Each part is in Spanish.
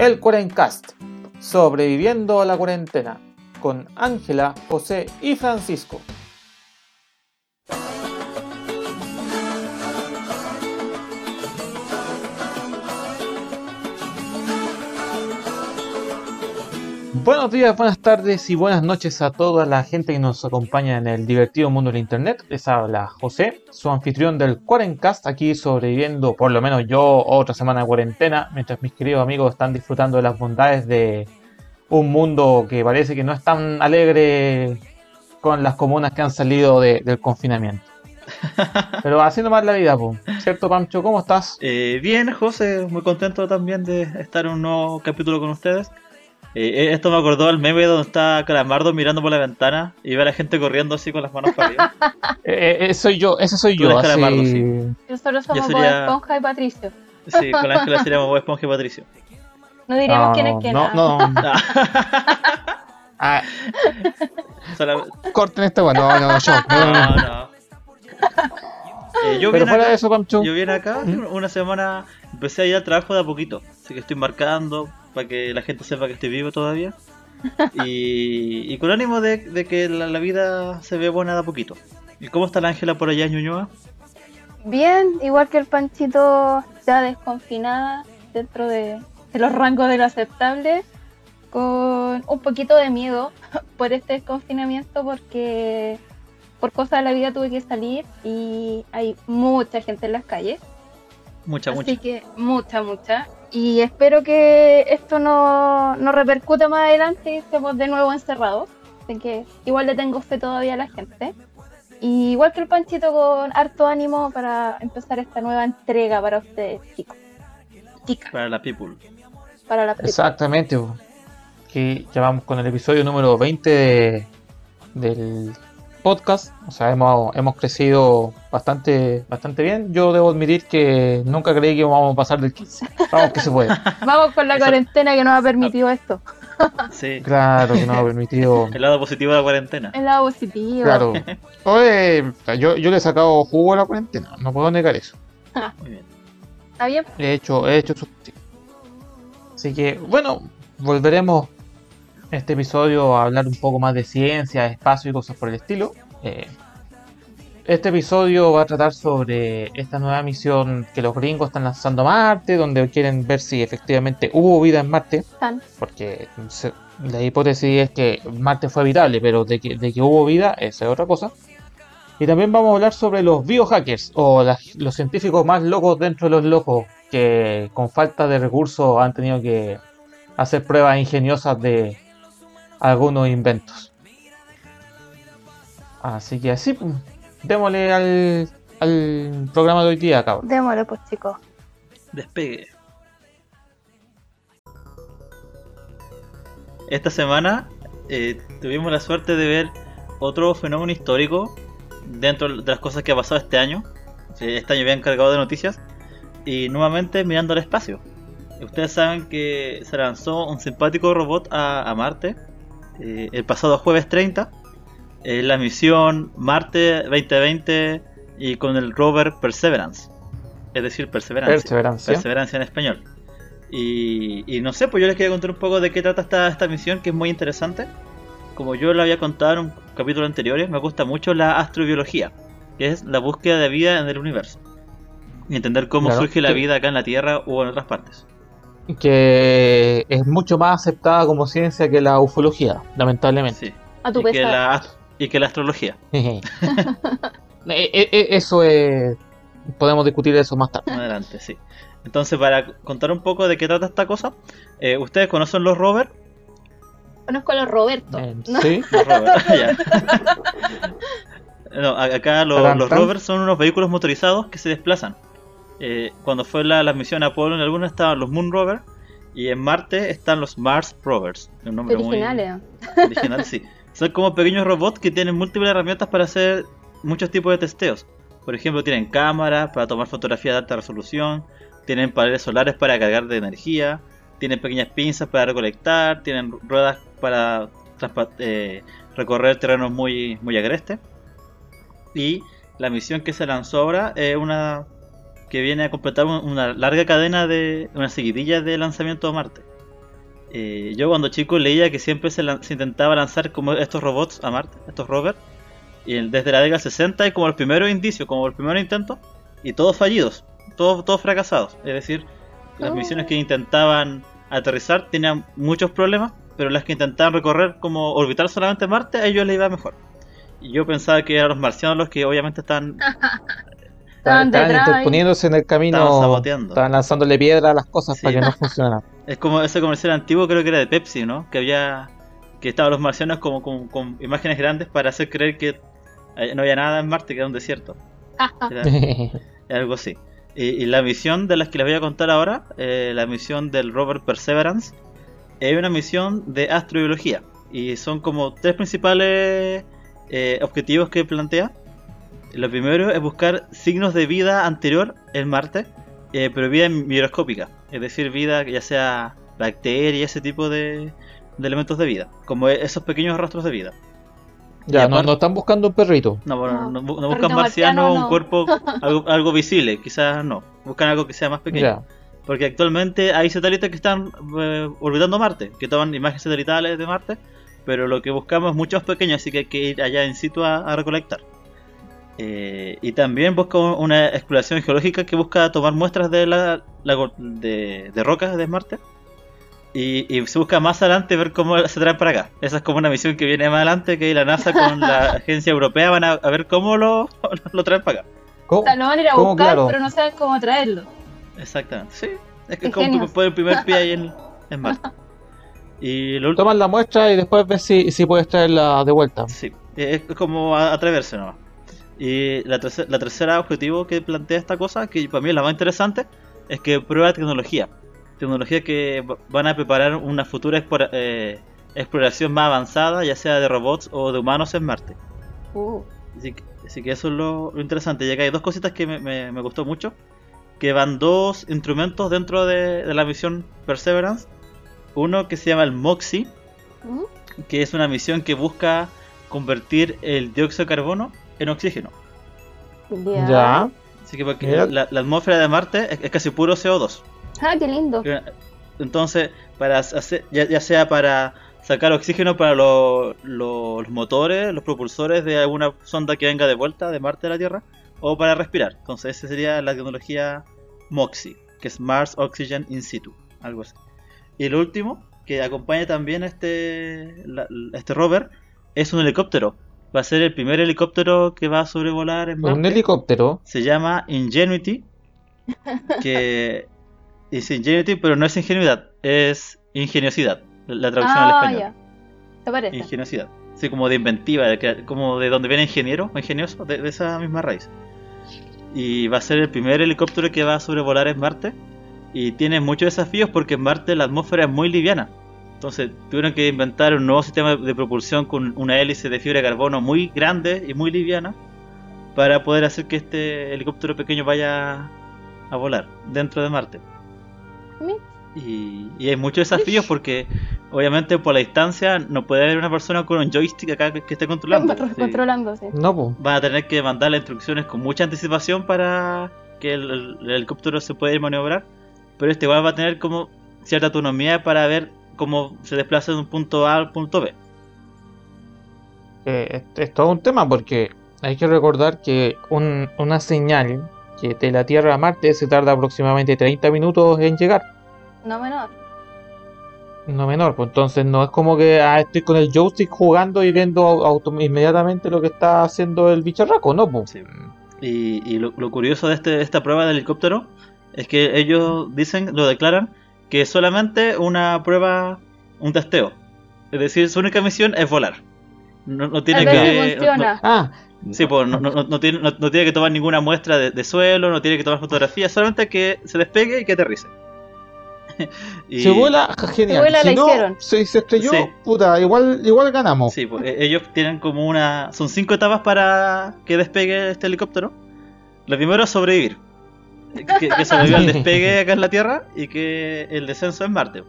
el Cuarencast, sobreviviendo a la cuarentena, con Ángela, José y Francisco. Buenos días, buenas tardes y buenas noches a toda la gente que nos acompaña en el divertido mundo del internet. Les habla José, su anfitrión del Quarencast, aquí sobreviviendo, por lo menos yo, otra semana de cuarentena, mientras mis queridos amigos están disfrutando de las bondades de un mundo que parece que no es tan alegre con las comunas que han salido del confinamiento. Pero haciendo más la vida, ¿cierto, Pancho? ¿Cómo estás? Eh, bien, José, muy contento también de estar en un nuevo capítulo con ustedes. Eh, eh, esto me acordó al meme donde está Calamardo mirando por la ventana y ve a la gente corriendo así con las manos para arriba. eh, soy yo, ese soy yo. Calamardo, sí. Nosotros somos Bob Esponja y Patricio. Sí, con Ángela seríamos Bob Esponja y Patricio. No diríamos quién es quién. No, no. ah. Corten este bueno, no, no, yo. No, no. Eh, yo Pero fuera de eso, Pancho. Yo vine acá ¿Mm? una semana, empecé a ir al trabajo de a poquito. Así que estoy marcando, para que la gente sepa que estoy vivo todavía. y, con ánimo de, que la, vida se ve buena de a poquito. ¿Y cómo está la Ángela por allá, Ñuñoa? Bien, igual que el Panchito, ya desconfinada dentro de, los rangos de lo aceptable, con un poquito de miedo por este desconfinamiento porque por cosas de la vida tuve que salir y hay mucha gente en las calles. Mucha, Así mucha. que mucha, mucha. Y espero que esto no, no repercuta más adelante y estemos de nuevo encerrados. Así que igual le tengo fe todavía a la gente. Y igual que el Panchito con harto ánimo para empezar esta nueva entrega para ustedes, chicos. Para la people. Para la people. Exactamente. Que ya vamos con el episodio número 20 del podcast, o sea, hemos, hemos crecido bastante, bastante bien. Yo debo admitir que nunca creí que íbamos a pasar del 15. Vamos que se puede. Vamos con la cuarentena que nos ha permitido esto. Sí. Claro, que nos ha permitido. El lado positivo de la cuarentena. El lado positivo. Claro. Oye, yo, yo le he sacado jugo a la cuarentena, no puedo negar eso. Muy bien. ¿Está bien? He hecho, he hecho Así que, bueno, volveremos este episodio a hablar un poco más de ciencia, espacio y cosas por el estilo. Eh, este episodio va a tratar sobre esta nueva misión que los gringos están lanzando a Marte, donde quieren ver si efectivamente hubo vida en Marte. Porque la hipótesis es que Marte fue habitable, pero de que, de que hubo vida, esa es otra cosa. Y también vamos a hablar sobre los biohackers, o los científicos más locos dentro de los locos, que con falta de recursos han tenido que hacer pruebas ingeniosas de, algunos inventos. Así que así, pues, démosle al, al programa de hoy día, cabrón. Démosle, pues, chicos. Despegue. Esta semana eh, tuvimos la suerte de ver otro fenómeno histórico dentro de las cosas que ha pasado este año. Este año habían cargado de noticias. Y nuevamente mirando al espacio. Ustedes saben que se lanzó un simpático robot a Marte eh, el pasado jueves 30, eh, la misión Marte 2020 y con el rover Perseverance. Es decir, Perseverancia. Perseverancia, en español. Y, no sé, pues yo les quería contar un poco de qué trata esta, esta misión, que es muy interesante. Como yo lo había contado en un capítulo anterior, me gusta mucho la astrobiología, que es la búsqueda de vida en el universo. Y entender cómo surge la vida acá en la Tierra o en otras partes que es mucho más aceptada como ciencia que la ufología, lamentablemente. Sí. A tu y, que la, y que la astrología. Eh, eh, eh, eso es. Podemos discutir eso más tarde. Adelante, sí. Entonces, para contar un poco de qué trata esta cosa, ¿ustedes conocen los rovers? Conozco a los Roberto. Sí, los rovers. no, acá los rovers son unos vehículos motorizados que se desplazan eh, cuando fue la, la, misión Apolo en alguna estaban los Moon Rovers y en Marte están los Mars Rovers. Un nombre original, muy original, sí. Son como pequeños robots que tienen múltiples herramientas para hacer muchos tipos de testeos. Por ejemplo, tienen cámaras para tomar fotografías de alta resolución, tienen paneles solares para cargar de energía, tienen pequeñas pinzas para recolectar, tienen ruedas para eh, recorrer terrenos muy, muy agrestes. Y la misión que se lanzó ahora es una que viene a completar una larga cadena de una seguidilla de lanzamiento a Marte. Eh, yo cuando chico leía que siempre se, intentaba lanzar como estos robots a Marte, estos rovers, y el- desde la década 60 hay como los primeros indicios, como los primeros intentos, y todos fallidos, todos, todos fracasados. Es decir, las Oh. misiones que intentaban aterrizar tenían muchos problemas, pero las que intentaban recorrer como orbitar solamente Marte, a ellos les iba mejor. Y yo pensaba que eran los marcianos los que obviamente están Estaban Estaban interponiéndose en el camino. Estaban saboteando. Estaban lanzándole piedra a las cosas Sí. para que no funcionaran. Es como ese comercial antiguo, creo que era de Pepsi, ¿no? Que había. Que estaban los marcianos como con, con imágenes grandes para hacer creer que eh, no había nada en Marte, que era un desierto. Era, era algo así. Y, y la misión de las que les voy a contar ahora, eh, la misión del rover Perseverance, es una misión de astrobiología. Y son como tres principales eh, objetivos que plantea. Lo primero es buscar signos de vida anterior en Marte, eh, pero vida microscópica, es decir, vida que ya sea bacteria, ese tipo de, de elementos de vida, como e- esos pequeños rastros de vida. ya, no, están buscando un perrito. No, bueno, No, no, buscan marciano, marciano, un cuerpo, algo, algo visible, quizás no, buscan algo que sea más pequeño. Ya. Porque actualmente hay satélites que están eh, orbitando Marte, que toman imágenes satelitales de Marte, pero lo que buscamos es mucho más pequeño, así que hay que ir allá in situ a, a recolectar. Eh, y también busca un- una exploración geológica que busca tomar muestras de, la, de, de rocas de Marte. Y, y se busca más adelante ver cómo se traen para acá. Esa es como una misión que viene más adelante, que la NASA con la agencia europea van a, a ver cómo lo, lo traen para acá. ¿Cómo? O sea, lo van a ir a buscar, Claro. pero no saben cómo traerlo. Exactamente, sí. Es que es como genios. el primer pie ahí en, en Marte. Y lo último, Toman la muestra y después ves si, si puedes traerla de vuelta. sí, es como atreverse nomás. Y la, terce- la tercera objetivo que plantea esta cosa, que para mí es la más interesante, es que prueba tecnología. Tecnología que va- van a preparar una futura explora- eh, exploración más avanzada, ya sea de robots o de humanos en Marte. Uh, Así que, así que eso es lo, lo interesante. Y acá hay dos cositas que me, me- me gustó mucho. Que van dos instrumentos dentro de, de la misión Perseverance. Uno que se llama el MOXIE, uh, que es una misión que busca convertir el dióxido de carbono en oxígeno. ya. Ya. Así que porque la, la atmósfera de Marte es, es casi puro CO2. Ah, qué lindo. Entonces, para hacer, ya, ya sea para sacar oxígeno para lo- lo- los motores, los propulsores de alguna sonda que venga de vuelta de Marte a la Tierra, o para respirar. Entonces, esa sería la tecnología MOXIE, que es Mars Oxygen In Situ, algo así. Y el último, que acompaña también este, la- este rover, es un helicóptero. Va a ser el primer helicóptero que va a sobrevolar en Marte Un helicóptero. se llama Ingenuity, que es Ingenuity, pero no es ingenuidad, es ingeniosidad, la traducción al Ah, español. ya. ¿Te parece? Ingeniosidad, así como de inventiva, de que- como de donde viene ingeniero o ingenioso, de, de esa misma raíz. Y va a ser el primer helicóptero que va a sobrevolar en Marte, y tiene muchos desafíos porque en Marte la atmósfera es muy liviana. Entonces tuvieron que inventar un nuevo sistema de propulsión con una hélice de fibra de carbono muy grande y muy liviana para poder hacer que este helicóptero pequeño vaya a volar dentro de Marte. Y, y hay muchos desafíos porque obviamente por la distancia no puede haber una persona con un joystick acá que, que esté controlando. Sí. Controlándose. No, pues. Van a tener que mandar las instrucciones con mucha anticipación para que el, el- el helicóptero se pueda ir maniobrar. Pero este igual va a tener como cierta autonomía para ver cómo se desplaza de un punto A al punto B. Eh, es, es todo un tema porque hay que recordar que un- una señal que de la Tierra a Marte se tarda aproximadamente 30 minutos en llegar. No menor. No menor, pues entonces no es como que ah, estoy con el joystick jugando y viendo auto- inmediatamente lo que está haciendo el bicharraco, ¿no? Pues. Sí. Y, y lo, lo curioso de, este, de esta prueba del helicóptero es que ellos dicen, lo declaran, que es solamente una prueba, un testeo. Es decir, su única misión es volar. No, no tiene A ver que. Ah, no- sí, pues, no, tiene, no- no tiene que tomar ninguna muestra de, de suelo, no tiene que tomar fotografías, solamente que se despegue y que aterrice. Y- si vuela, genial. Si vuela, si la no, hicieron. si se estrelló, Sí. puta, igual, igual ganamos. Sí, pues, e- ellos tienen como una. Son cinco etapas para que despegue este helicóptero. Lo primero es sobrevivir. Que, que sobreviva el despegue acá en la Tierra y que el descenso en Marte.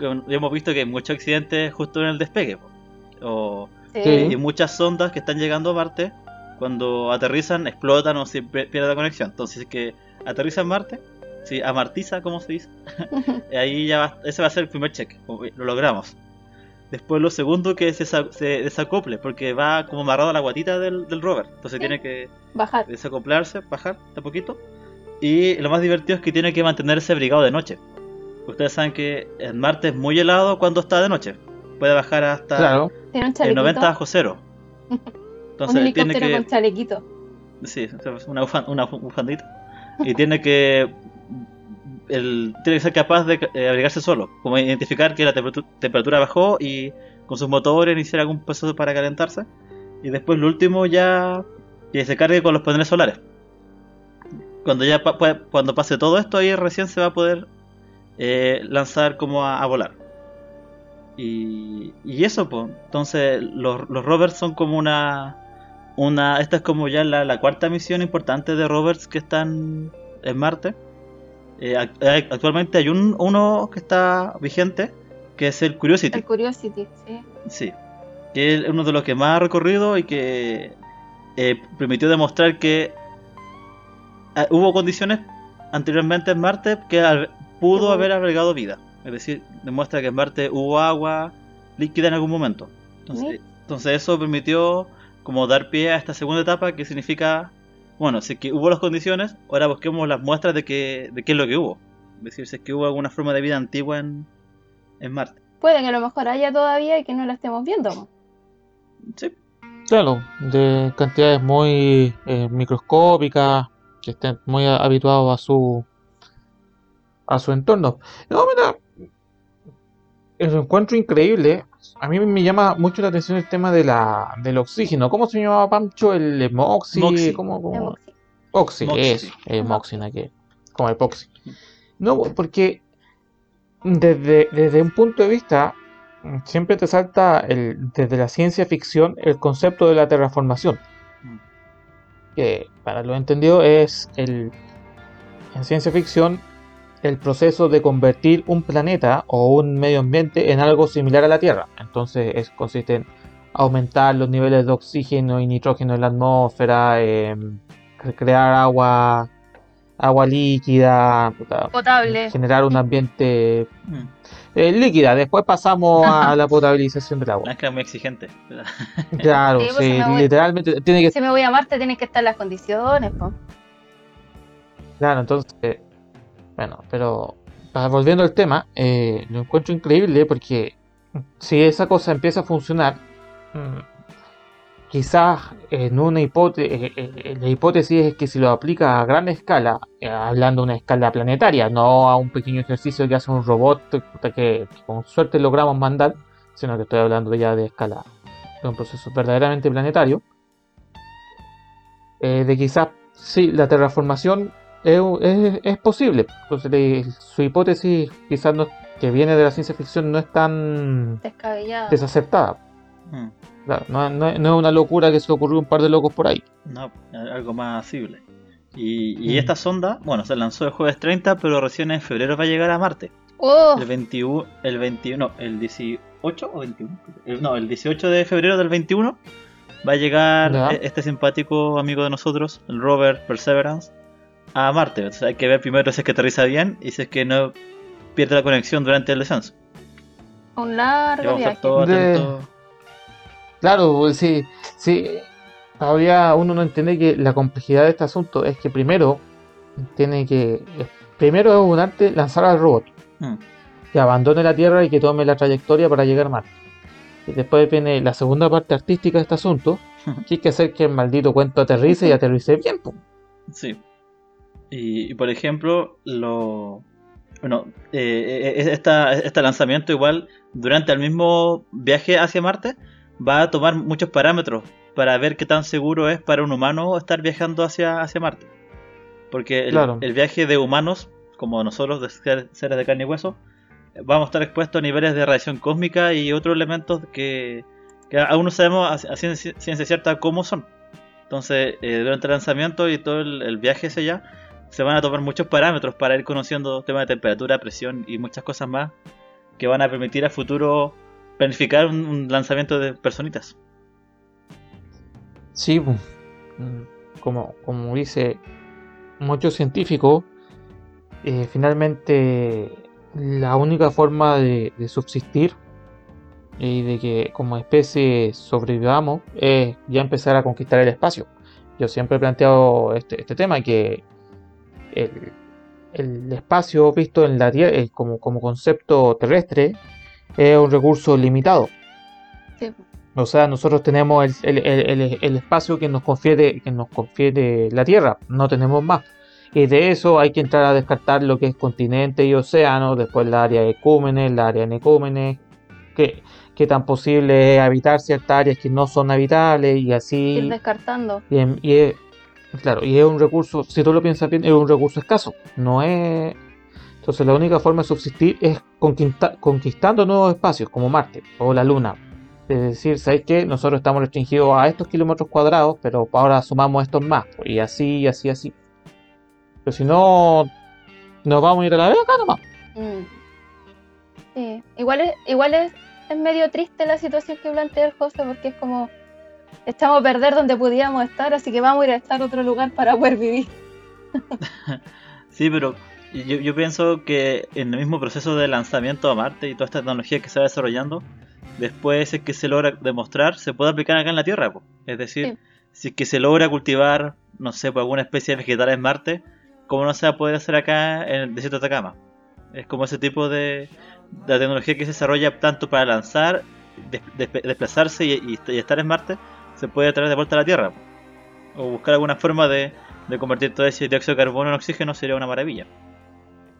Hemos visto que hay muchos accidentes justo en el despegue. O, Sí. Sí. y muchas sondas que están llegando a Marte, cuando aterrizan, explotan o se pierde la conexión. Entonces, que aterriza en Marte, si amartiza, como se dice, ahí ya va, ese va a ser el primer check, lo logramos. Después lo segundo que se, se desacople, porque va como amarrado a la guatita del, del rover, entonces tiene que bajar. desacoplarse, bajar de poquito. Y lo más divertido es que tiene que mantenerse abrigado de noche. Ustedes saben que el Marte es muy helado cuando está de noche. Puede bajar hasta Claro. El chalequito. 90 bajo cero. un Entonces tiene que con chalequito. Sí, una, bufan- una bufandita. Y tiene que. El, tiene que ser capaz de eh, abrigarse solo. Como identificar que la temperatura, temperatura bajó y con sus motores iniciar algún proceso para calentarse. Y después lo último ya. Que se cargue con los paneles solares. Cuando ya pa- cuando pase todo esto, ahí recién se va a poder eh, lanzar como a, a volar. Y, y eso, pues. Entonces, los, los rovers son como una una esta es como ya la, la cuarta misión importante de rovers que están en Marte. Eh, eh, actualmente hay un, uno que está vigente, que es el Curiosity. El Curiosity, sí. Sí, que es uno de los que más ha recorrido y que eh, permitió demostrar que ah, hubo condiciones anteriormente en Marte que al- pudo haber albergado vida. Es decir, demuestra que en Marte hubo agua líquida en algún momento. Entonces, entonces eso permitió como dar pie a esta segunda etapa que significa, bueno, si es que hubo las condiciones, ahora busquemos las muestras de, que, de qué es lo que hubo. Es decir, si es que hubo alguna forma de vida antigua en, en Marte. Puede que a lo mejor haya todavía y que no la estemos viendo. Sí. Claro, de cantidades muy eh, microscópicas, que estén muy habituados a su a su entorno. No, mira, lo encuentro increíble. A mí me llama mucho la atención el tema de la, del oxígeno. ¿Cómo se llamaba Pancho? El emoxi, Moxi. ¿cómo, cómo? Emoxi. Oxy, Moxi, eso, sí. el. Moxi, ¿no? que como epoxi. No, porque desde, desde un punto de vista, siempre te salta el, desde la ciencia ficción el concepto de la terraformación. Que para lo entendido es el, en ciencia ficción el proceso de convertir un planeta o un medio ambiente en algo similar a la Tierra. Entonces es, consiste en aumentar los niveles de oxígeno y nitrógeno en la atmósfera, cre- crear agua, agua líquida, puta, Potable. generar un ambiente Mm. eh, líquida. Después pasamos a la potabilización del agua. es que es muy exigente. Claro, Sí, pues, sí, voy- literalmente tiene que Si me voy a Marte, tienen que estar las condiciones. po. Claro, entonces, bueno, pero pa- volviendo al tema, eh, lo encuentro increíble porque si esa cosa empieza a funcionar, mm, quizás en una hipótesis, la hipótesis es que si lo aplica a gran escala, eh, hablando de una escala planetaria, no a un pequeño ejercicio que hace un robot que, con suerte logramos mandar, sino que estoy hablando ya de escala, de un proceso verdaderamente planetario, eh, de quizás sí, la terraformación es, es- es posible. Entonces, le- su hipótesis, quizás no, que viene de la ciencia ficción, no es tan desacertada. Mm. Claro, no, no- no es una locura que se ocurrió un par de locos por ahí. No, algo más asible. Y, y Mm. esta sonda, bueno, se lanzó el jueves 30, pero recién en febrero va a llegar a Marte. Oh, El 21, el 21, el 18 o 21? El- no, el 18 de febrero del 21 va a llegar Ya. e- este simpático amigo de nosotros, el rover Perseverance, a Marte. Entonces hay que ver primero si es que aterriza bien y si es que no pierde la conexión durante el descenso. un largo viaje. De-. Claro, pues sí, sí. Todavía uno no entiende que la complejidad de este asunto es que primero tiene que. Primero es un arte lanzar al robot, Mm. que abandone la Tierra y que tome la trayectoria para llegar a Marte. Y después viene la segunda parte artística de este asunto, que hay que hacer que el maldito cuento aterrice y aterrice bien. pues. Sí. Y, y, por ejemplo, lo. Bueno, eh, eh, esta, este lanzamiento, igual, durante el mismo viaje hacia Marte, va a tomar muchos parámetros para ver qué tan seguro es para un humano estar viajando hacia, hacia Marte. Porque el, Claro. el viaje de humanos, como nosotros, de ser- seres de carne y hueso, vamos a estar expuestos a niveles de radiación cósmica y otros elementos que, que aún no sabemos a, a ciencia, ciencia cierta cómo son. Entonces, eh, durante el lanzamiento y todo el, el viaje hacia allá, se van a tomar muchos parámetros para ir conociendo temas de temperatura, presión y muchas cosas más que van a permitir a futuro planificar un, lanzamiento de personitas. Sí, mm, como, como dice muchos científicos, eh, finalmente la única forma de, subsistir y de que como especie sobrevivamos es ya empezar a conquistar el espacio. Yo siempre he planteado este, este tema que el, el espacio visto en la Tierra como, como concepto terrestre es un recurso limitado. Sí. O sea, nosotros tenemos el, el- el- espacio que nos confiere, que nos confiere la Tierra, no tenemos más. Y de eso hay que entrar a descartar lo que es continente y océano, después la área de ecúmenes, la área de necúmenes, que, que tan posible es habitar ciertas áreas que no son habitables y así. Ir descartando. Y es, claro, y es un recurso, si tú lo piensas bien, es un recurso escaso. No es. Entonces la única forma de subsistir es conquista- conquistando nuevos espacios, como Marte o la Luna. Es decir, ¿sabes qué? Nosotros estamos restringidos a estos kilómetros cuadrados, pero ahora sumamos estos más. Y así, y así, así. Pero si no, nos vamos a ir a la vez acá nomás. Mm. Sí, igual es, igual es, es medio triste la situación que plantea el José porque es como echamos a perder donde podíamos estar, así que vamos a ir a estar a otro lugar para poder vivir. Sí, pero yo, yo pienso que en el mismo proceso de lanzamiento a Marte y toda esta tecnología que se va desarrollando, después es que se logra demostrar, se puede aplicar acá en la Tierra. po. Es decir, Sí. si es que se logra cultivar, no sé, por alguna especie de vegetal en Marte, ¿cómo no se va a poder hacer acá en el desierto de Atacama? Es como ese tipo de, de tecnología que se desarrolla tanto para lanzar, des- des- desplazarse y, y- y estar en Marte, se puede traer de vuelta a la Tierra. po. O buscar alguna forma de, de convertir todo ese dióxido de carbono en oxígeno sería una maravilla.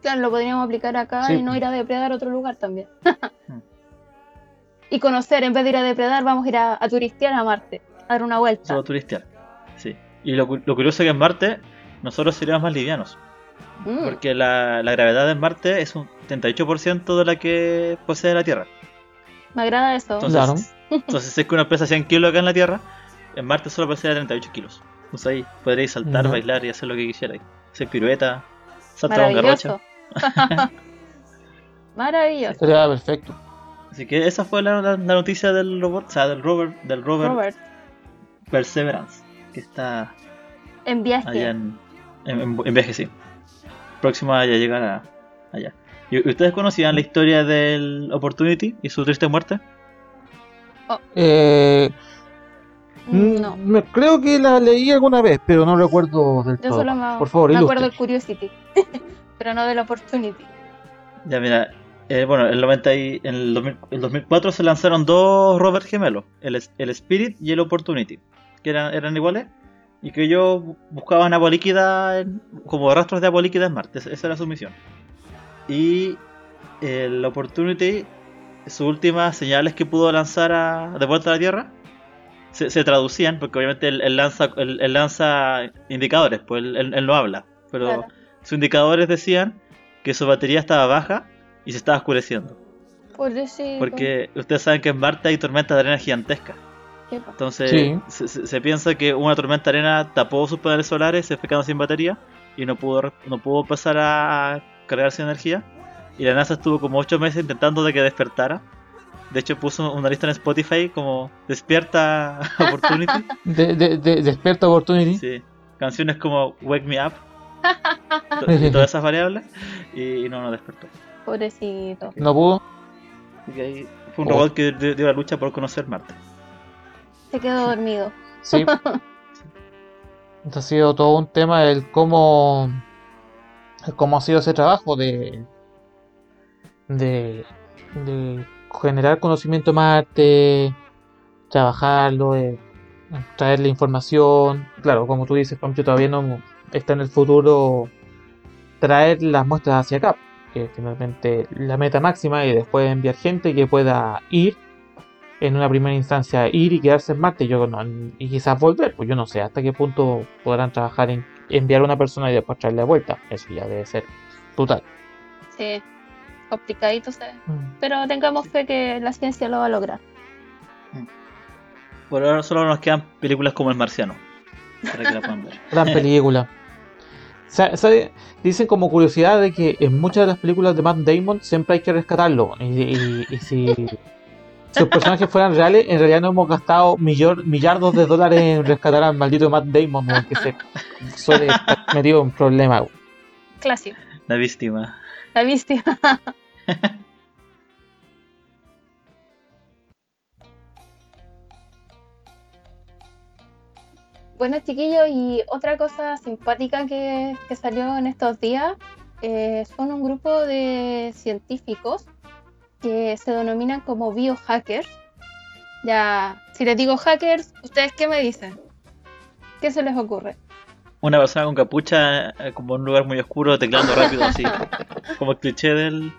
Claro, lo podríamos aplicar acá Sí. y no ir a depredar a otro lugar también. Mm. y conocer, en vez de ir a depredar, vamos a ir a, a turistear a Marte, a dar una vuelta. Solo turistear. Sí. Y lo, cu- lo curioso es que en Marte nosotros seríamos más livianos. Mm, Porque la, la gravedad en Marte es un 38% de la que posee la Tierra. Me agrada eso. Entonces, Claro. entonces si es que una pesa 100 kilos acá en la Tierra, en Marte solo posee 38 kilos. Entonces ahí podréis saltar, bailar y hacer lo que quisierais. Hacer pirueta, saltar con garrocha. Maravilloso. Sería perfecto. Así que esa fue la, la- la noticia del robot, o sea, del rover, del rover Robert, Perseverance, que está en viaje. allá en, en, en- en viaje, sí. Próximo a llegar a, allá. ¿Y ustedes conocían la historia del Opportunity y su triste muerte? Eh, Mm, No, me- creo que la leí alguna vez, pero no recuerdo del yo todo. solo me, Por favor, me ilustre. acuerdo del Curiosity, pero no del Opportunity. Ya, mira, eh, bueno, en el, 90 y- en el, 2000 el 2004 se lanzaron dos rovers gemelos, el, el Spirit y el Opportunity, que eran, eran iguales y que ellos bu- buscaban agua líquida, en- como rastros de agua líquida en Marte, esa era su misión. Y el Opportunity, sus últimas señales que pudo lanzar a- de vuelta a la Tierra, se, se traducían, porque obviamente él, él lanza, él, él lanza indicadores, pues él, no habla, pero Claro. Sus indicadores decían que su batería estaba baja y se estaba oscureciendo. Pobrecito. Porque ustedes saben que en Marte hay tormentas de arena gigantescas. Entonces Sí. se, se- se piensa que una tormenta de arena tapó sus paneles solares, se fue quedando sin batería y no pudo, no pudo empezar a cargarse de energía. Y la NASA estuvo como 8 meses intentando de que despertara. De hecho puso una lista en Spotify como Despierta Opportunity. De, de, de- Despierta Opportunity. Sí. Canciones como Wake Me Up. y todas esas variables. Y no, no despertó. Pobrecito. No pudo. Ahí fue un Oh. robot que dio, dio la lucha por conocer Marte. Se quedó dormido. Sí. Entonces ha sido todo un tema el cómo, el cómo ha sido ese trabajo de, de, de generar conocimiento Marte, trabajarlo, de traerle información. Claro, como tú dices, Pancho, todavía no está en el futuro traer las muestras hacia acá, que es finalmente la meta máxima y después enviar gente que pueda ir en una primera instancia ir y quedarse en Marte yo no, y quizás volver, pues yo no sé hasta qué punto podrán trabajar en enviar a una persona y después traerle de vuelta. Eso ya debe ser brutal. Sí. Complicadito, ve. Pero tengamos fe que la ciencia lo va a lograr. Por ahora solo nos quedan películas como El Marciano. Para que la puedan ver. Gran película. Sa- sabe- Dicen como curiosidad de que en muchas de las películas de Matt Damon siempre hay que rescatarlo. Y, y- y si sus personajes fueran reales, en realidad no hemos gastado millor- millardos de dólares en rescatar al maldito Matt Damon, que se suele estar metido en problemas. Clásico. La víctima. La víctima. bueno, chiquillos, y otra cosa simpática que, que salió en estos días eh, son un grupo de científicos que se denominan como biohackers. Ya, si les digo hackers, ¿ustedes qué me dicen? ¿Qué se les ocurre? Una persona con capucha, eh, como en un lugar muy oscuro, teclando rápido, así. como el cliché del.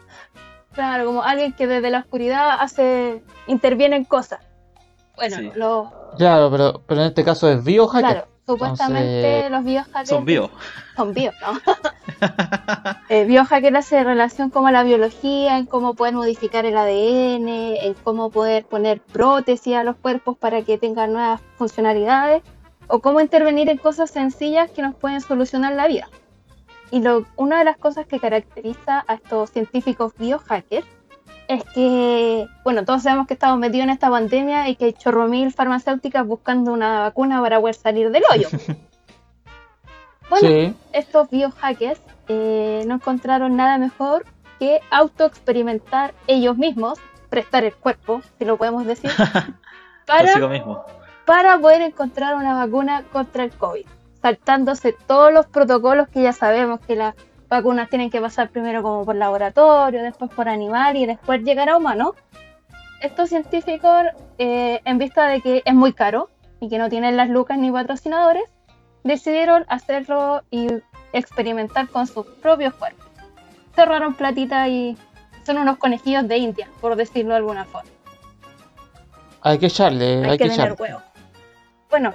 Claro, como alguien que desde la oscuridad hace. interviene en cosas. Bueno, Sí. los. Claro, pero, pero en este caso es biohacker. Claro, supuestamente Entonces- los biohackers. Son bio. Son bio, ¿no? eh, biohacker hace relación como a la biología, en cómo poder modificar el ADN, en cómo poder poner prótesis a los cuerpos para que tengan nuevas funcionalidades, o cómo intervenir en cosas sencillas que nos pueden solucionar la vida. Y lo, una de las cosas que caracteriza a estos científicos biohackers es que, bueno, todos sabemos que estamos metidos en esta pandemia y que hay chorro mil farmacéuticas buscando una vacuna para poder salir del hoyo. Bueno, Sí. estos biohackers eh, no encontraron nada mejor que autoexperimentar ellos mismos, prestar el cuerpo, si lo podemos decir, para, mismo. para poder encontrar una vacuna contra el COVID, saltándose todos los protocolos que ya sabemos que las vacunas tienen que pasar primero como por laboratorio, después por animal y después llegar a humano. Estos científicos, eh, en vista de que es muy caro y que no tienen las lucas ni patrocinadores, decidieron hacerlo y experimentar con sus propios cuerpos. Cerraron platita y son unos conejillos de India, por decirlo de alguna forma. Hay que echarle, Hay, hay, que, que, tener huevos. Bueno,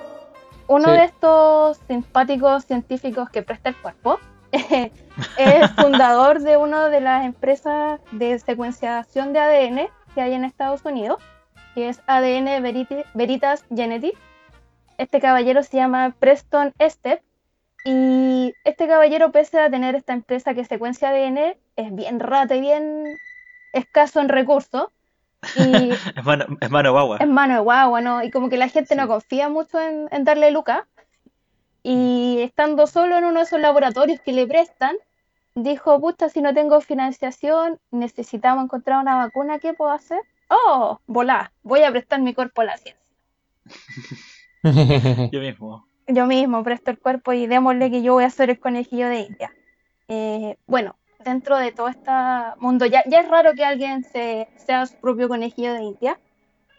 uno Sí. de estos simpáticos científicos que presta el cuerpo es fundador de una de las empresas de secuenciación de ADN que hay en Estados Unidos, que es ADN Veriti- Veritas Genetics. Este caballero se llama Preston Estep y este caballero, pese a tener esta empresa que secuencia ADN, es bien rata y bien escaso en recursos. Y Es mano, es mano guagua. es mano de guagua, ¿no? Y como que la gente no confía mucho en, en darle lucas. Y estando solo en uno de esos laboratorios que le prestan, dijo, puta, si no tengo financiación, necesitamos encontrar una vacuna, ¿qué puedo hacer? Oh, volá, voy a prestar mi cuerpo a la ciencia. Yo mismo. Yo mismo presto el cuerpo y démosle que yo voy a ser el conejillo de India. Eh, bueno, dentro de todo este mundo, ya, ya es raro que alguien se, sea su propio conejillo de India.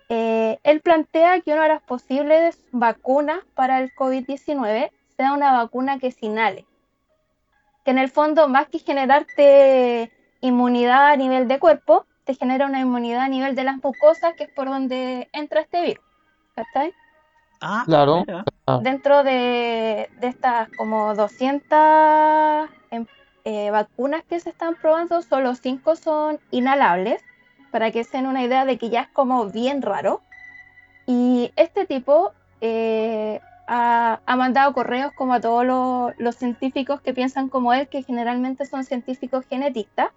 Eh, él plantea que una de las posibles vacunas para el COVID-19 sea una vacuna que se inhale. Que en el fondo, más que generarte inmunidad a nivel de cuerpo, te genera una inmunidad a nivel de las mucosas, que es por donde entra este virus. ¿Cachai? Ah, Claro. mira. dentro de, de estas como 200 em- eh, vacunas que se están probando, solo 5 son inhalables, para que se den una idea de que ya es como bien raro. Y este tipo eh, ha, mandado correos como a todos los, científicos que piensan como él, que generalmente son científicos genetistas,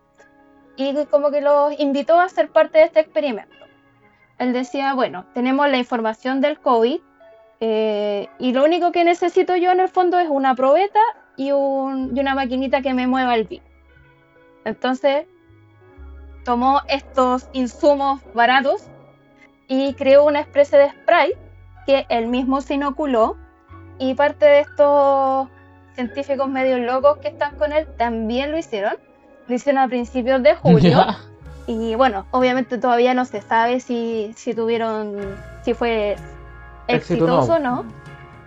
y como que los invitó a ser parte de este experimento. Él decía, bueno, tenemos la información del COVID, eh, y lo único que necesito yo en el fondo es una probeta y, y una maquinita que me mueva el virus. Entonces tomó estos insumos baratos y creó una especie de spray que él mismo se inoculó y parte de estos científicos medio locos que están con él también lo hicieron. Lo hicieron a principios de julio. Ya. Y bueno, obviamente todavía no se sabe si, si tuvieron, si fue Éxito o no. exitoso o no.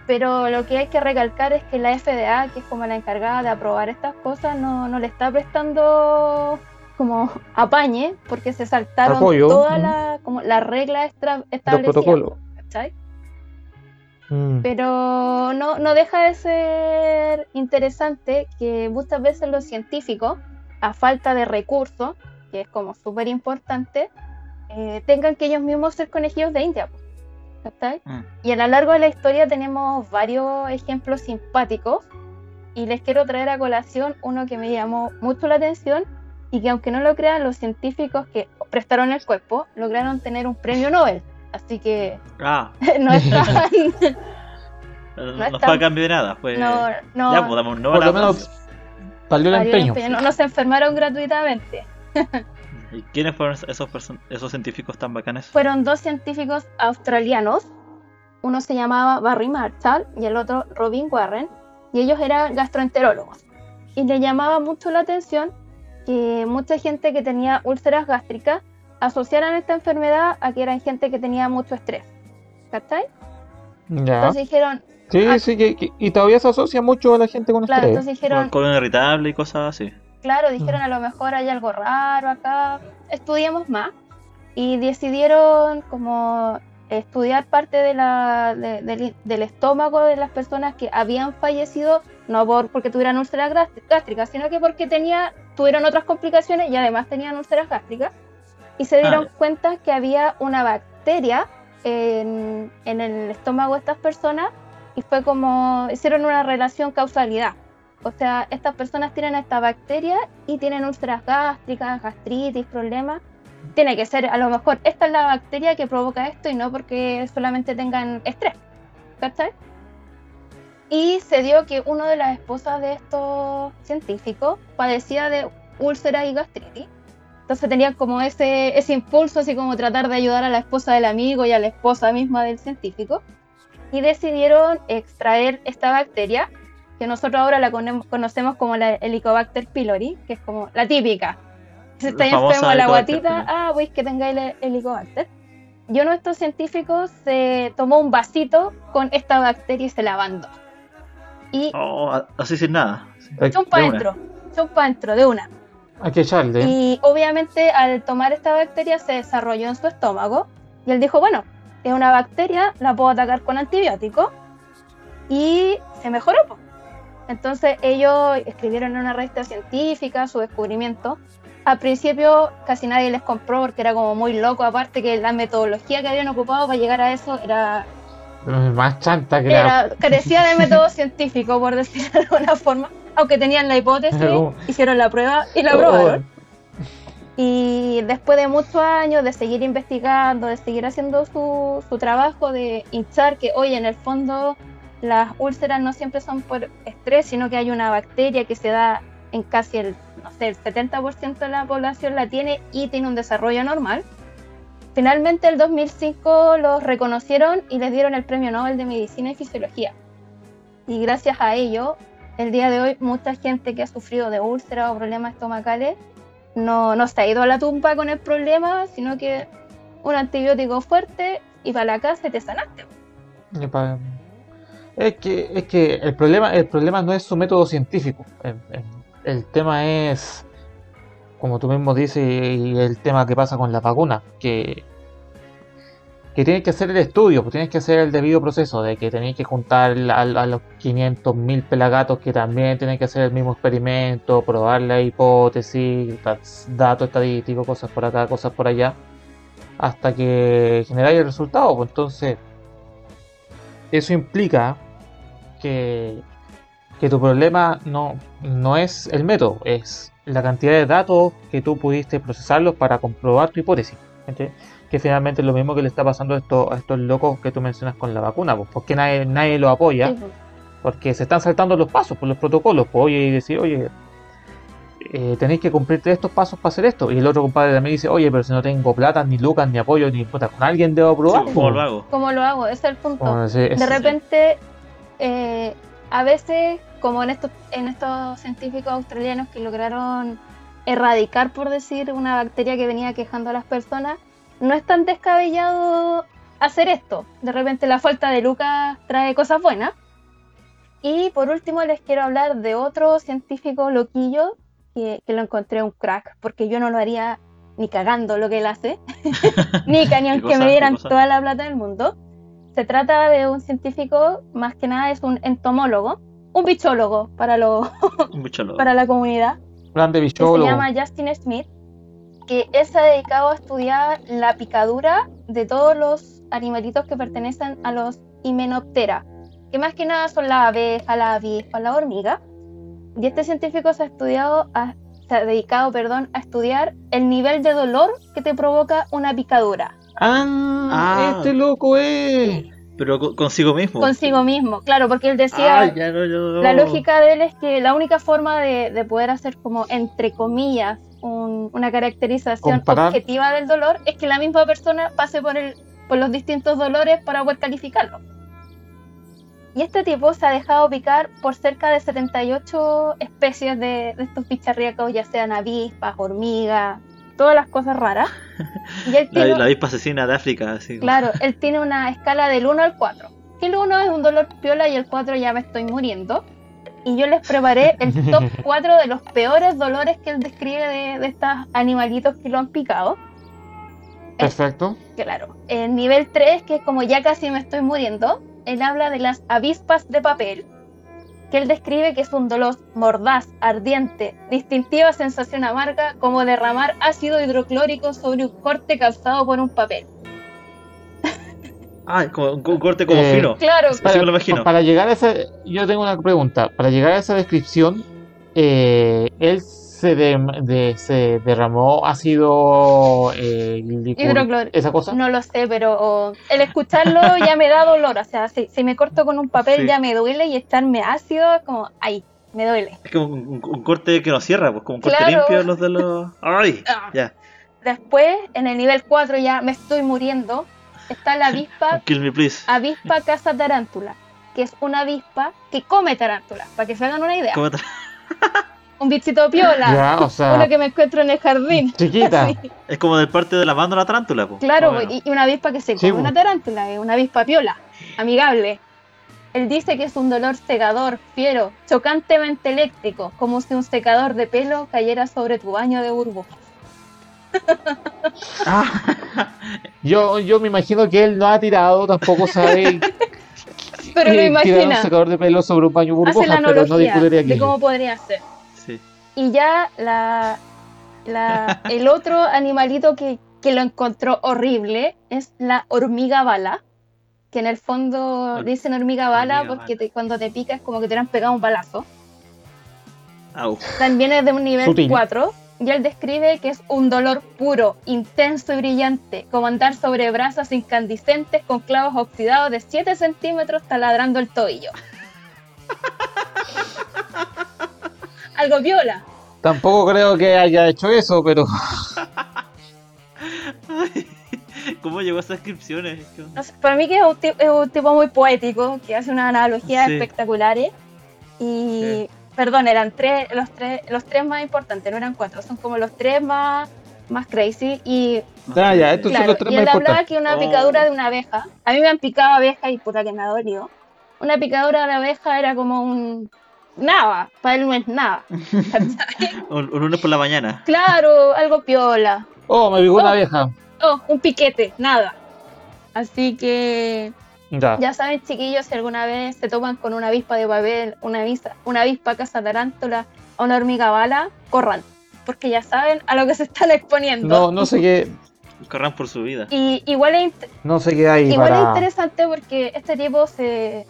Pero lo que hay que recalcar es que la FDA, que es como la encargada de aprobar estas cosas, no, no le está prestando como apañe, porque se saltaron Apoyo, todas ujú. las como estra- Los establecidas. protocolos. ¿cachai? Mm. Pero no, no deja de ser interesante que muchas veces los científicos, a falta de recursos, que es como súper importante, eh, tengan que ellos mismos ser conejillos de India. ¿cachai? Mm. Y a lo largo de la historia tenemos varios ejemplos simpáticos y les quiero traer a colación uno que me llamó mucho la atención y que aunque no lo crean los científicos que prestaron el cuerpo, lograron tener un premio Nobel. Así que Ah, no están... no, No fue a cambio de nada. Fue... no, no, Ya, pues damos un no Por lo menos- Valió el valió el empeño. empeño. No, no se enfermaron gratuitamente. ¿Y quiénes fueron esos, person- esos científicos tan bacanes? Fueron dos científicos australianos. Uno se llamaba Barry Marshall y el otro Robin Warren. Y ellos eran gastroenterólogos. Y le llamaba mucho la atención que mucha gente que tenía úlceras gástricas asociaran esta enfermedad a que eran gente que tenía mucho estrés. ¿Cachai? Ya. Entonces dijeron, Sí, ah, sí, que, que- y todavía se asocia mucho a la gente con claro, estrés. entonces dijeron, colon irritable y cosas así. claro, dijeron a lo mejor hay algo raro acá, estudiemos más. Y decidieron como estudiar parte de la, de- del, del estómago de las personas que habían fallecido, no por, porque tuvieran úlceras gás- gástricas, sino que porque tenía, tuvieron otras complicaciones y además tenían úlceras gástricas. Y se dieron Ah. cuenta que había una bacteria en, en el estómago de estas personas y fue como hicieron una relación causalidad. O sea, estas personas tienen esta bacteria y tienen úlceras gástricas, gastritis, problemas. Tiene que ser, a lo mejor, esta es la bacteria que provoca esto y no porque solamente tengan estrés. ¿Cachai? Y se dio que una de las esposas de estos científicos padecía de úlceras y gastritis. Entonces tenían como ese, ese impulso, así como tratar de ayudar a la esposa del amigo y a la esposa misma del científico. Y decidieron extraer esta bacteria, que nosotros ahora la conem- conocemos como la Helicobacter pylori, que es como la típica. Si estáis enfermo la guatita, ah, veis que tengáis el Helicobacter. Y uno de estos científicos se tomó un vasito con esta bacteria y se la mandó. Y Oh, así sin nada. Hay, chumpa de una. dentro, chumpa dentro de una. hay que echarle. Y obviamente al tomar esta bacteria se desarrolló en su estómago y él dijo, bueno, es una bacteria, la puedo atacar con antibiótico y se mejoró. po. Entonces ellos escribieron en una revista científica su descubrimiento. Al principio casi nadie les compró porque era como muy loco, aparte que la metodología que habían ocupado para llegar a eso era, Más chanta que la. era carecía de método científico, por decirlo de alguna forma. Aunque tenían la hipótesis, hicieron la prueba y la Oh, probaron. Y después de muchos años de seguir investigando, de seguir haciendo su, su trabajo, de hinchar que, oye, en el fondo las úlceras no siempre son por estrés, sino que hay una bacteria que se da en casi el, no sé, el 70% de la población la tiene y tiene un desarrollo normal. Finalmente, el 2005 los reconocieron y les dieron el Premio Nobel de Medicina y Fisiología. Y gracias a ello, el día de hoy, mucha gente que ha sufrido de úlceras o problemas estomacales no, no se ha ido a la tumba con el problema, sino que un antibiótico fuerte y para la casa te sanaste. Es que, es que el problema, el problema no es su método científico. El tema es, como tú mismo dices, y el tema que pasa con la vacuna, que, que tienes que hacer el estudio, pues tienes que hacer el debido proceso, de que tenéis que juntar a, a los 500.000 pelagatos que también tienen que hacer el mismo experimento, probar la hipótesis, da- datos estadísticos, cosas por acá, cosas por allá, hasta que generáis el resultado. Pues entonces, eso implica que, que tu problema no, no es el método, es la cantidad de datos que tú pudiste procesarlos para comprobar tu hipótesis. Que finalmente es lo mismo que le está pasando a estos, a estos locos que tú mencionas con la vacuna, pues, porque nadie, nadie lo apoya, Sí, pues. porque se están saltando los pasos, por los protocolos, pues, oye, y decir, oye, eh, tenéis que cumplir estos pasos para hacer esto. Y el otro compadre también dice, oye, pero si no tengo plata, ni lucas, ni apoyo, ni puta, con alguien debo probar. Sí, pues. ¿Cómo lo hago? ¿Cómo lo hago? Ese es el punto. De repente, eh, a veces, como en estos, en estos científicos australianos que lograron erradicar, por decir, una bacteria que venía quejando a las personas, no es tan descabellado hacer esto. De repente la falta de lucas trae cosas buenas. Y por último les quiero hablar de otro científico loquillo que, que lo encontré un crack, porque yo no lo haría ni cagando lo que él hace, ni que ni ¿Qué aunque cosa? me ¿Qué dieran toda la plata del mundo. Se trata de un científico, más que nada es un entomólogo, un bichólogo para, lo, Un bicho loco. para la comunidad, grande que se bichólogo. llama Justin Smith, que él se ha dedicado a estudiar la picadura de todos los animalitos que pertenecen a los Hymenoptera, que más que nada son las abejas, las avispas, las hormigas. Y este científico se ha estudiado, a- se ha dedicado, perdón, a estudiar el nivel de dolor que te provoca una picadura. Ah, Ah. este loco es. Pero co- consigo mismo. consigo mismo. Claro, porque él decía, ya no, la lógica de él es que la única forma de, de poder hacer como, entre comillas, un- una caracterización Comparar. objetiva del dolor es que la misma persona pase por, el, por los distintos dolores para poder calificarlo. Y este tipo se ha dejado picar por cerca de 78 especies de, de estos bicharríacos, ya sean avispas, hormigas, todas las cosas raras. Y él La, tiene- la avispa asesina de África, así. Claro, él tiene una escala del 1 al 4. Que el 1 es un dolor piola y el 4 ya me estoy muriendo. Y yo les preparé el top 4 de los peores dolores que él describe de, de estos animalitos que lo han picado. Perfecto. Claro, el nivel 3, que es como ya casi me estoy muriendo, él habla de las avispas de papel, que él describe que es un dolor mordaz, ardiente, distintiva sensación amarga, como derramar ácido hidroclórico sobre un corte causado por un papel. Ah, como un, corte como Eh, fino. Claro, me lo imagino. para llegar a esa, yo tengo una pregunta. Para llegar a esa descripción, eh, él se, de- de- se derramó ácido eh, Hidroclor- esa cosa. No lo sé, pero oh, el escucharlo ya me da dolor. O sea, si, si me corto con un papel Sí. ya me duele y echarme ácido, como, ay, me duele. Es como un, un- un corte que no cierra, pues como un corte Claro. limpio los de los. ¡Ay! Ah. Ya. Después, en el nivel 4 ya me estoy muriendo. Está la avispa, Kill me, please. avispa caza tarántula, que es una avispa que come tarántulas, para que se hagan una idea. ¿Cómo te- Un bichito piola, Ya, o sea, uno que me encuentro en el jardín. chiquita. Sí, Es como del parte de la banda la tarántula, pues. claro, y, y una avispa que se come po. una tarántula, es una avispa piola, amigable. Él dice que es un dolor cegador, fiero, chocantemente eléctrico, como si un secador de pelo cayera sobre tu baño de burbujas. Yo, yo me imagino que él no ha tirado, tampoco sabe Pero lo tirar un imagina, secador de pelo sobre un baño burbujas, pero no de cómo podría ser. Y ya la, la- el otro animalito que, que lo encontró horrible es la hormiga bala. Que en el fondo Hor- dicen hormiga bala hormiga porque bala. te- cuando te pica es como que te han pegado un balazo. Au. También es de un nivel Sutil. 4. Y él describe que es un dolor puro, intenso y brillante, como andar sobre brasas incandescentes con clavos oxidados de 7 centímetros taladrando el tobillo. Algo viola. Tampoco creo que haya hecho eso, pero ¿Cómo llegó a esas descripciones? Para mí que es un, es un tipo muy poético, que hace unas analogías Sí. espectaculares. Y, Sí. perdón, eran tres, los tres, los tres más importantes, no eran cuatro, son como los tres más, más crazy. Y Ah, ya, estos son los tres y más él hablaba importantes. que una Oh. picadura de una abeja, a mí me han picado abejas y puta que me ha dolido. Una picadura de abeja era como un nada, para él no es nada. Un, un lunes por la mañana. claro, algo piola. Oh, me picó Oh. una vieja. Oh, un piquete, nada. Así que Ya. Ya saben, chiquillos, si alguna vez se topan con una avispa de papel, una, avisa- una avispa caza tarántula o una hormiga bala, corran. Porque ya saben a lo que se están exponiendo. No, no sé qué, Corran por su vida. Y igual es, no sé qué hay igual es interesante porque este tipo se,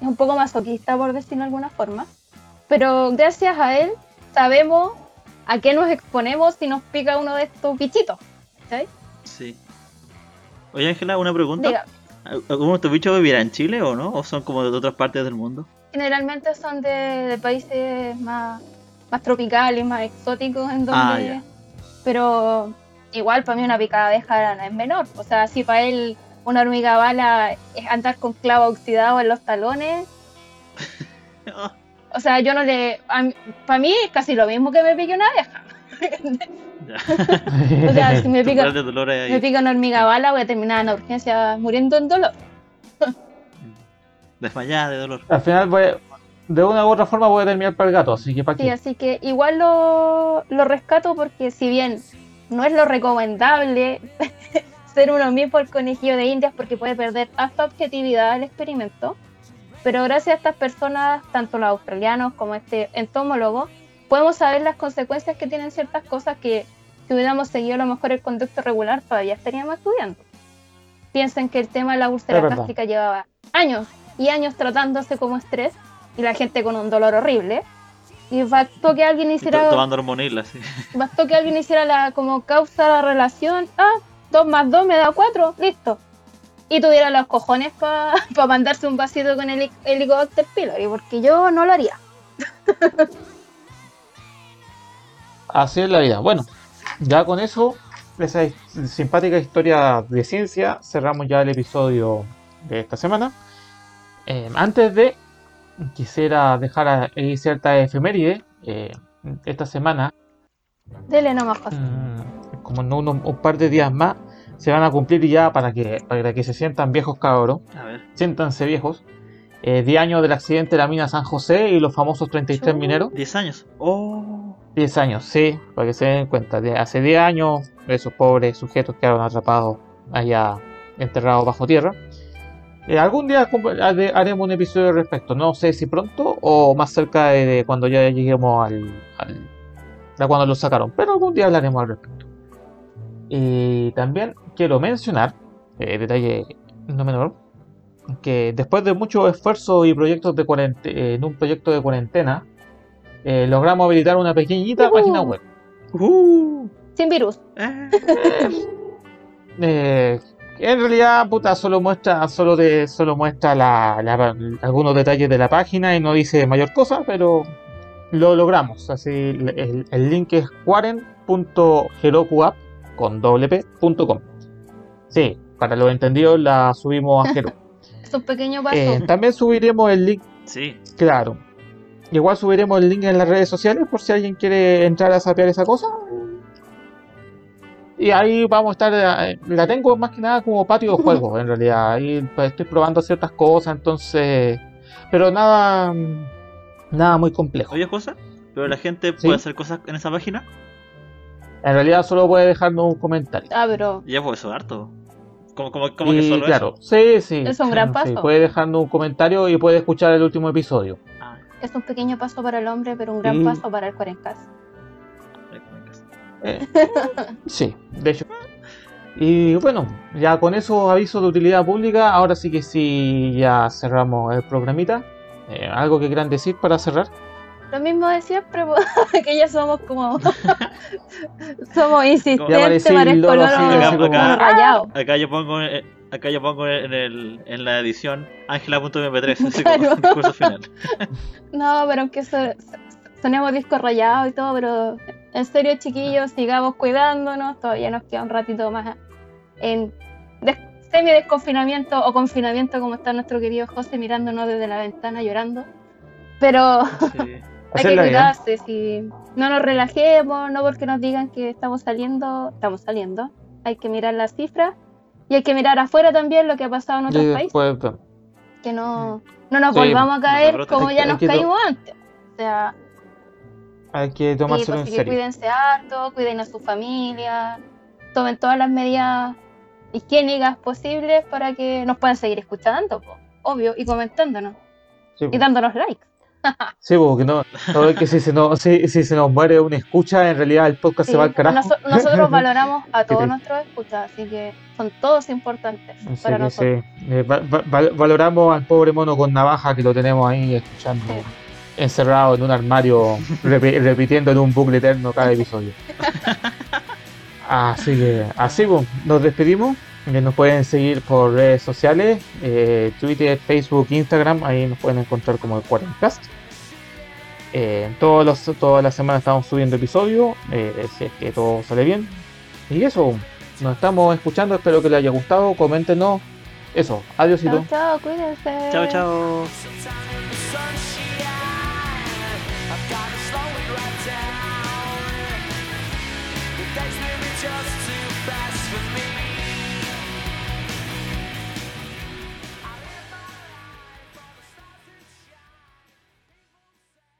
es un poco masoquista, por decirlo de alguna forma. Pero gracias a él sabemos a qué nos exponemos si nos pica uno de estos bichitos. ¿sabes? Sí. Oye, Ángela, una pregunta. Diga, ¿Alguno de estos bichos vivirá en Chile o no? ¿O son como de otras partes del mundo? generalmente son de, de países más, más tropicales, más exóticos, en donde. Ah, ya. Pero igual para mí una picada de abeja no es menor. O sea, si para él una hormiga bala es andar con clavo oxidado en los talones. O sea, yo no le. Para mí es casi lo mismo que me pique una abeja. O sea, si me pica, me pica una hormiga bala, voy a terminar en urgencia muriendo en dolor. Desmayada de dolor. Al final, voy, de una u otra forma, voy a terminar para el gato, así que para Sí, así que igual lo, lo rescato porque si bien no es lo recomendable ser uno mismo el conejillo de indias porque puede perder hasta objetividad el experimento, pero gracias a estas personas, tanto los australianos como este entomólogo, podemos saber las consecuencias que tienen ciertas cosas que si hubiéramos seguido a lo mejor el conducto regular todavía estaríamos estudiando. Piensen que el tema de la úlcera gástrica llevaba años y años tratándose como estrés y la gente con un dolor horrible. Y bastó que alguien hiciera, tomando hormonil, así. bastó que alguien hiciera la como causa la relación, ah, 2 más 2 me da 4, listo. y tuviera los cojones para mandarse un vasito con el helicóptero Pylori, porque yo no lo haría. Así es la vida. Bueno, ya con eso, esa simpática historia de ciencia, cerramos ya el episodio de esta semana. Eh, antes de, quisiera dejar ahí cierta efeméride. Eh, esta semana, Dele nomás, José. mm, como en unos- un par de días más, se van a cumplir ya para que, para que se sientan viejos cabros. A ver. Siéntanse viejos. Eh, 10 años del accidente de la mina San José y los famosos 33 Chu. mineros. 10 años. Oh. 10 años, sí, para que se den cuenta. De hace 10 años, esos pobres sujetos quedaron atrapados allá, enterrados bajo tierra. Eh, algún día haremos un episodio al respecto. No sé si pronto o más cerca de, de cuando ya lleguemos al, al- a cuando lo sacaron. Pero algún día hablaremos al respecto. Y también quiero mencionar, eh, detalle no menor, que después de muchos esfuerzos y proyectos de cuarente- en un proyecto de cuarentena, eh, logramos habilitar una pequeñita Ujú. página web. Uh. Sin virus. Eh. Eh, en realidad, puta, solo muestra, solo de, solo muestra la- la- algunos detalles de la página y no dice mayor cosa, pero lo logramos. Así, el, el link es quaren.herokuapp con doble p, punto com. Sí, para los entendidos la subimos a Heroku. Es un pequeño paso. Eh, también subiremos el link, Sí. claro. Igual subiremos el link en las redes sociales por si alguien quiere entrar a sapear esa cosa. Y ahí vamos a estar, eh, la tengo más que nada como patio de juegos en realidad. Ahí pues, estoy probando ciertas cosas, entonces... Pero nada, nada muy complejo. Oye, cosa. Pero la gente Sí. puede hacer cosas en esa página. En realidad solo puede dejarnos un comentario. Ah, pero Ya, pues eso es harto. ¿Cómo, cómo, cómo que Y solo claro, eso? sí, sí. Es un gran sí, paso. puede dejarnos un comentario y puede escuchar el último episodio. Ah, es un pequeño paso para el hombre, pero un gran paso para el cuarencas. Eh, sí, de hecho. Y bueno, ya con esos avisos de utilidad pública, ahora sí que sí, ya cerramos el programita. Eh, ¿Algo que quieran decir para cerrar? Lo mismo de siempre, que ya somos como. somos insistentes, parecí parezco loro loro, así, así loro como- rayado. Acá yo pongo, eh, acá yo pongo en, el, en la edición Angela.mp3, así Claro. como discurso final. No, pero aunque so- so- sonemos disco rayado y todo, pero en serio, chiquillos, sigamos cuidándonos. Todavía nos queda un ratito más en des- semi-desconfinamiento o confinamiento, como está nuestro querido José mirándonos desde la ventana llorando. Pero Sí. Hay que cuidarse, si no nos relajemos, no porque nos digan que estamos saliendo, estamos saliendo. Hay que mirar las cifras y hay que mirar afuera también lo que ha pasado en otros países, después, bueno, que no, no nos Sí, volvamos a caer como hay ya nos caímos antes. O sea, hay que sí, tomárselo pues, en así que serio. cuídense harto, cuiden a su familia, tomen todas las medidas higiénicas posibles para que nos puedan seguir escuchando, po, obvio, y comentándonos Sí, y pues. dándonos likes. Sí, porque no, no es que si se, nos, si, si se nos muere una escucha, en realidad el podcast Sí, se va al carajo. noso- nosotros valoramos a todos nuestros escuchas, así que son todos importantes Así para nosotros. sí, eh, va- va- val- valoramos al pobre mono con navaja que lo tenemos ahí escuchando, Sí. encerrado en un armario, repi- repitiendo en un bucle eterno cada episodio. Así que, así pues, nos despedimos. Eh, Nos pueden seguir por redes sociales, eh, Twitter, Facebook, Instagram, ahí nos pueden encontrar como el Quarencast. Eh, todos los, todas las semanas estamos subiendo episodios, eh, si es que todo sale bien. Y eso, nos estamos escuchando, espero que les haya gustado, coméntenos. Eso, adiós Chao, chao, cuídense. Chao, chao. Just